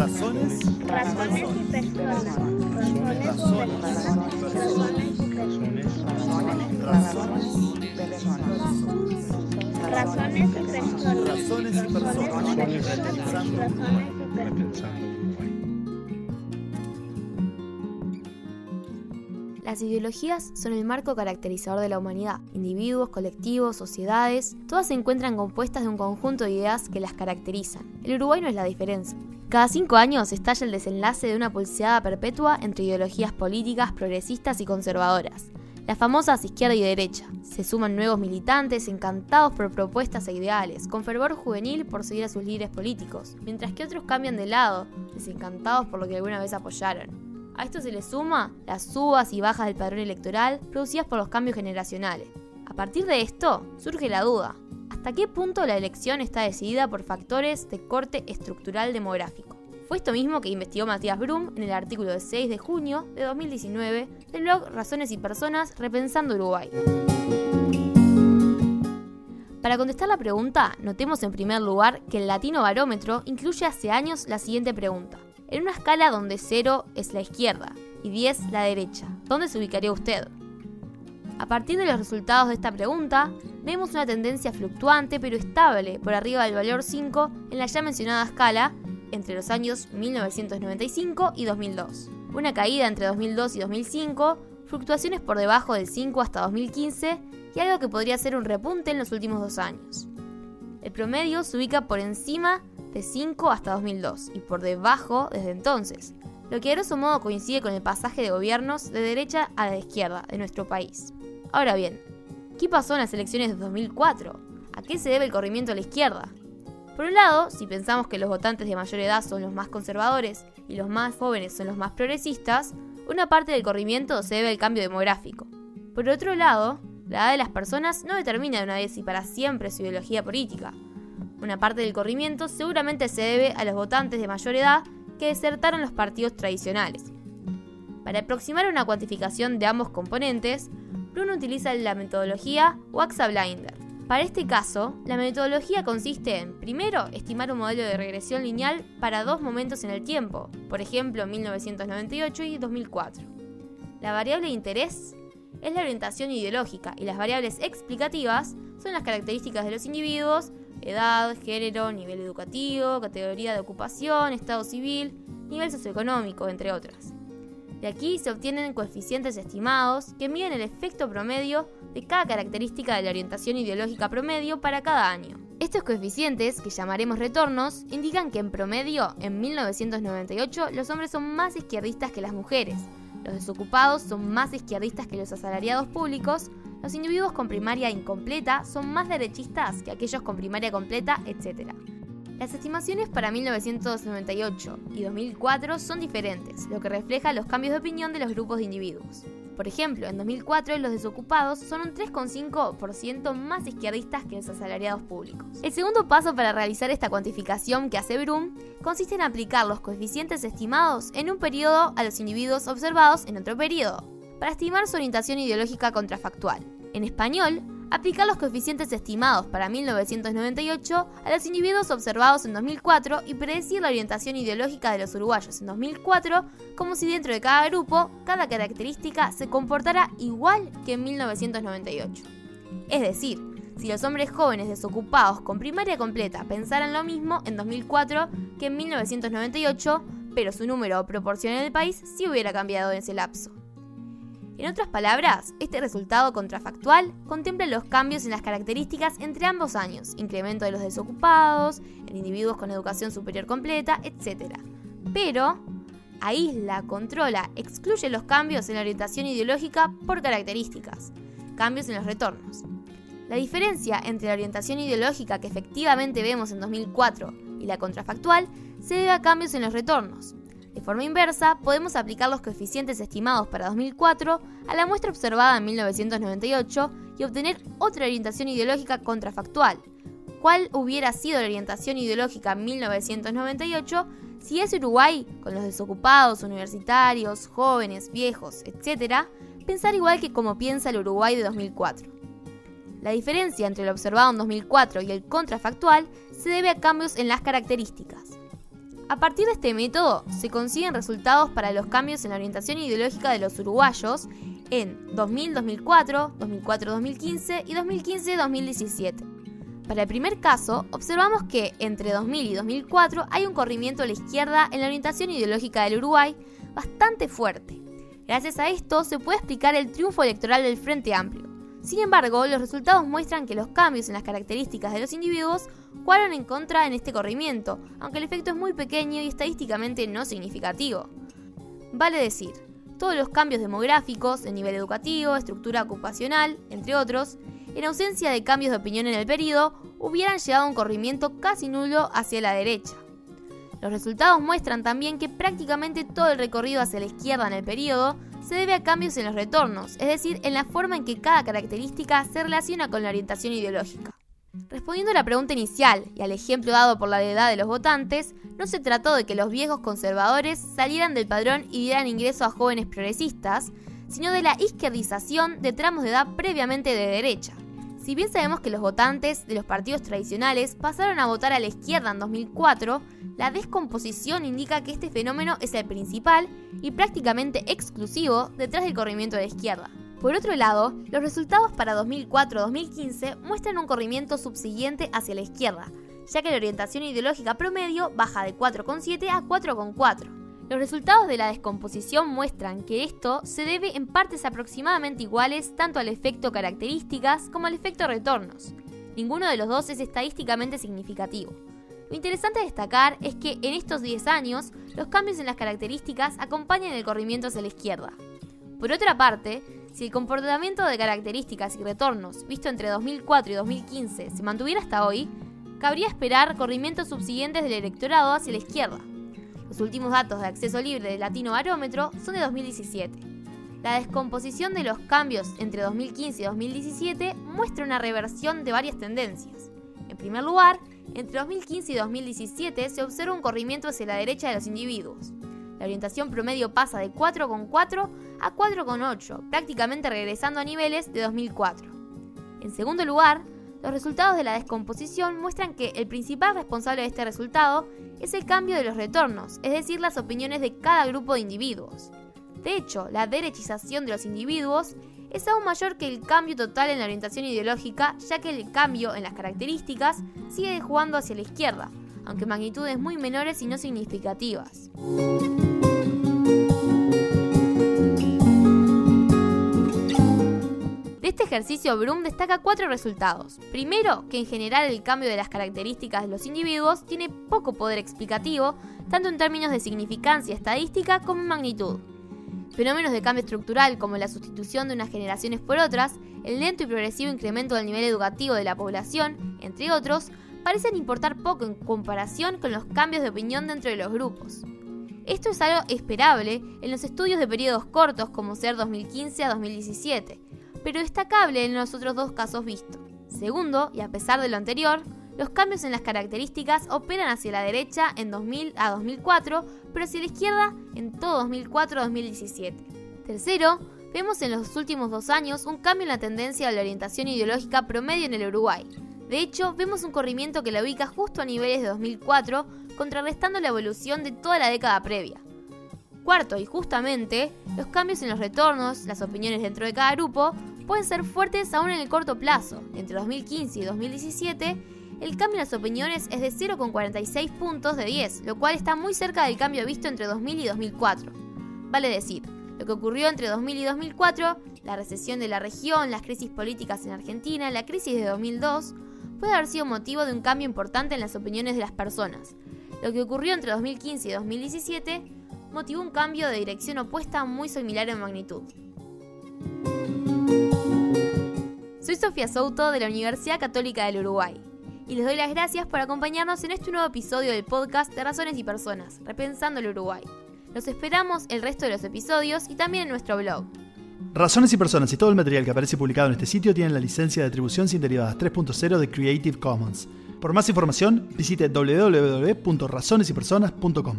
Razones. Razones y personas. Razones. Razones y personas. Razones y personas. Razones y personas. Las ideologías son el marco caracterizador de la humanidad. Individuos, colectivos, sociedades, todas se encuentran compuestas de un conjunto de ideas que las caracterizan. El Uruguay no es la diferencia. Cada cinco años estalla el desenlace de una pulseada perpetua entre ideologías políticas progresistas y conservadoras, las famosas izquierda y derecha. Se suman nuevos militantes encantados por propuestas e ideales, con fervor juvenil por seguir a sus líderes políticos, mientras que otros cambian de lado, desencantados por lo que alguna vez apoyaron. A esto se le suma las subas y bajas del padrón electoral producidas por los cambios generacionales. A partir de esto, surge la duda. ¿Hasta qué punto la elección está decidida por factores de corte estructural demográfico? Fue esto mismo que investigó Matías Brum en el artículo de 6 de junio de 2019 del blog Razones y Personas Repensando Uruguay. Para contestar la pregunta, notemos en primer lugar que el Latino Barómetro incluye hace años la siguiente pregunta en una escala donde 0 es la izquierda y 10 la derecha. ¿Dónde se ubicaría usted? A partir de los resultados de esta pregunta, vemos una tendencia fluctuante pero estable por arriba del valor 5 en la ya mencionada escala entre los años 1995 y 2002. Una caída entre 2002 y 2005, fluctuaciones por debajo del 5 hasta 2015 y algo que podría ser un repunte en los últimos dos años. El promedio se ubica por encima de 5 hasta 2002 y por debajo desde entonces, lo que a grosso modo coincide con el pasaje de gobiernos de derecha a la izquierda de nuestro país. Ahora bien, ¿qué pasó en las elecciones de 2004? ¿A qué se debe el corrimiento a la izquierda? Por un lado, si pensamos que los votantes de mayor edad son los más conservadores y los más jóvenes son los más progresistas, una parte del corrimiento se debe al cambio demográfico. Por otro lado, la edad de las personas no determina de una vez y para siempre su ideología política, una parte del corrimiento seguramente se debe a los votantes de mayor edad que desertaron los partidos tradicionales. Para aproximar una cuantificación de ambos componentes, Bruno utiliza la metodología Waxa Blinder. Para este caso, la metodología consiste en, primero, estimar un modelo de regresión lineal para dos momentos en el tiempo, por ejemplo 1998 y 2004. La variable de interés es la orientación ideológica y las variables explicativas son las características de los individuos edad, género, nivel educativo, categoría de ocupación, estado civil, nivel socioeconómico, entre otras. De aquí se obtienen coeficientes estimados que miden el efecto promedio de cada característica de la orientación ideológica promedio para cada año. Estos coeficientes, que llamaremos retornos, indican que en promedio, en 1998, los hombres son más izquierdistas que las mujeres, los desocupados son más izquierdistas que los asalariados públicos, los individuos con primaria incompleta son más derechistas que aquellos con primaria completa, etc. Las estimaciones para 1998 y 2004 son diferentes, lo que refleja los cambios de opinión de los grupos de individuos. Por ejemplo, en 2004 los desocupados son un 3,5% más izquierdistas que los asalariados públicos. El segundo paso para realizar esta cuantificación que hace Brum consiste en aplicar los coeficientes estimados en un periodo a los individuos observados en otro periodo, para estimar su orientación ideológica contrafactual. En español, aplicar los coeficientes estimados para 1998 a los individuos observados en 2004 y predecir la orientación ideológica de los uruguayos en 2004 como si dentro de cada grupo cada característica se comportara igual que en 1998. Es decir, si los hombres jóvenes desocupados con primaria completa pensaran lo mismo en 2004 que en 1998, pero su número proporcional en el país sí hubiera cambiado en ese lapso. En otras palabras, este resultado contrafactual contempla los cambios en las características entre ambos años, incremento de los desocupados, en individuos con educación superior completa, etc. Pero aísla, controla, excluye los cambios en la orientación ideológica por características, cambios en los retornos. La diferencia entre la orientación ideológica que efectivamente vemos en 2004 y la contrafactual se debe a cambios en los retornos, forma inversa, podemos aplicar los coeficientes estimados para 2004 a la muestra observada en 1998 y obtener otra orientación ideológica contrafactual. ¿Cuál hubiera sido la orientación ideológica en 1998 si ese Uruguay, con los desocupados, universitarios, jóvenes, viejos, etc., pensar igual que como piensa el Uruguay de 2004? La diferencia entre lo observado en 2004 y el contrafactual se debe a cambios en las características. A partir de este método se consiguen resultados para los cambios en la orientación ideológica de los uruguayos en 2000-2004, 2004-2015 y 2015-2017. Para el primer caso, observamos que entre 2000 y 2004 hay un corrimiento a la izquierda en la orientación ideológica del Uruguay bastante fuerte. Gracias a esto se puede explicar el triunfo electoral del Frente Amplio. Sin embargo, los resultados muestran que los cambios en las características de los individuos jugaron en contra en este corrimiento, aunque el efecto es muy pequeño y estadísticamente no significativo. Vale decir, todos los cambios demográficos, en nivel educativo, estructura ocupacional, entre otros, en ausencia de cambios de opinión en el periodo, hubieran llevado a un corrimiento casi nulo hacia la derecha. Los resultados muestran también que prácticamente todo el recorrido hacia la izquierda en el periodo se debe a cambios en los retornos, es decir, en la forma en que cada característica se relaciona con la orientación ideológica. Respondiendo a la pregunta inicial y al ejemplo dado por la edad de los votantes, no se trató de que los viejos conservadores salieran del padrón y dieran ingreso a jóvenes progresistas, sino de la izquierdización de tramos de edad previamente de derecha. Si bien sabemos que los votantes de los partidos tradicionales pasaron a votar a la izquierda en 2004, la descomposición indica que este fenómeno es el principal y prácticamente exclusivo detrás del corrimiento de la izquierda. Por otro lado, los resultados para 2004-2015 muestran un corrimiento subsiguiente hacia la izquierda, ya que la orientación ideológica promedio baja de 4,7 a 4,4. Los resultados de la descomposición muestran que esto se debe en partes aproximadamente iguales tanto al efecto características como al efecto retornos. Ninguno de los dos es estadísticamente significativo. Lo interesante de destacar es que en estos 10 años los cambios en las características acompañan el corrimiento hacia la izquierda. Por otra parte, si el comportamiento de características y retornos visto entre 2004 y 2015 se mantuviera hasta hoy, cabría esperar corrimientos subsiguientes del electorado hacia la izquierda. Los últimos datos de acceso libre del Latino Barómetro son de 2017. La descomposición de los cambios entre 2015 y 2017 muestra una reversión de varias tendencias. En primer lugar, entre 2015 y 2017 se observa un corrimiento hacia la derecha de los individuos. La orientación promedio pasa de 4,4 a 4,8, prácticamente regresando a niveles de 2004. En segundo lugar, los resultados de la descomposición muestran que el principal responsable de este resultado es el cambio de los retornos, es decir, las opiniones de cada grupo de individuos. De hecho, la derechización de los individuos es aún mayor que el cambio total en la orientación ideológica, ya que el cambio en las características sigue jugando hacia la izquierda, aunque magnitudes muy menores y no significativas. Este ejercicio, Brum destaca cuatro resultados. Primero, que en general el cambio de las características de los individuos tiene poco poder explicativo, tanto en términos de significancia estadística como en magnitud. Fenómenos de cambio estructural como la sustitución de unas generaciones por otras, el lento y progresivo incremento del nivel educativo de la población, entre otros, parecen importar poco en comparación con los cambios de opinión dentro de los grupos. Esto es algo esperable en los estudios de periodos cortos como ser 2015 a 2017, pero destacable en los otros dos casos vistos. Segundo, y a pesar de lo anterior, los cambios en las características operan hacia la derecha en 2000 a 2004, pero hacia la izquierda en todo 2004-2017. Tercero, vemos en los últimos dos años un cambio en la tendencia de la orientación ideológica promedio en el Uruguay. De hecho, vemos un corrimiento que la ubica justo a niveles de 2004, contrarrestando la evolución de toda la década previa. Cuarto, y justamente, los cambios en los retornos, las opiniones dentro de cada grupo, pueden ser fuertes aún en el corto plazo. Entre 2015 y 2017, el cambio en las opiniones es de 0,46 puntos de 10, lo cual está muy cerca del cambio visto entre 2000 y 2004. Vale decir, lo que ocurrió entre 2000 y 2004, la recesión de la región, las crisis políticas en Argentina, la crisis de 2002, puede haber sido motivo de un cambio importante en las opiniones de las personas. Lo que ocurrió entre 2015 y 2017 motivó un cambio de dirección opuesta muy similar en magnitud. Soy Sofía Souto de la Universidad Católica del Uruguay y les doy las gracias por acompañarnos en este nuevo episodio del podcast de Razones y Personas, Repensando el Uruguay. Los esperamos el resto de los episodios y también en nuestro blog. Razones y Personas y todo el material que aparece publicado en este sitio tienen la licencia de atribución sin derivadas 3.0 de Creative Commons. Por más información, visite www.razonesypersonas.com.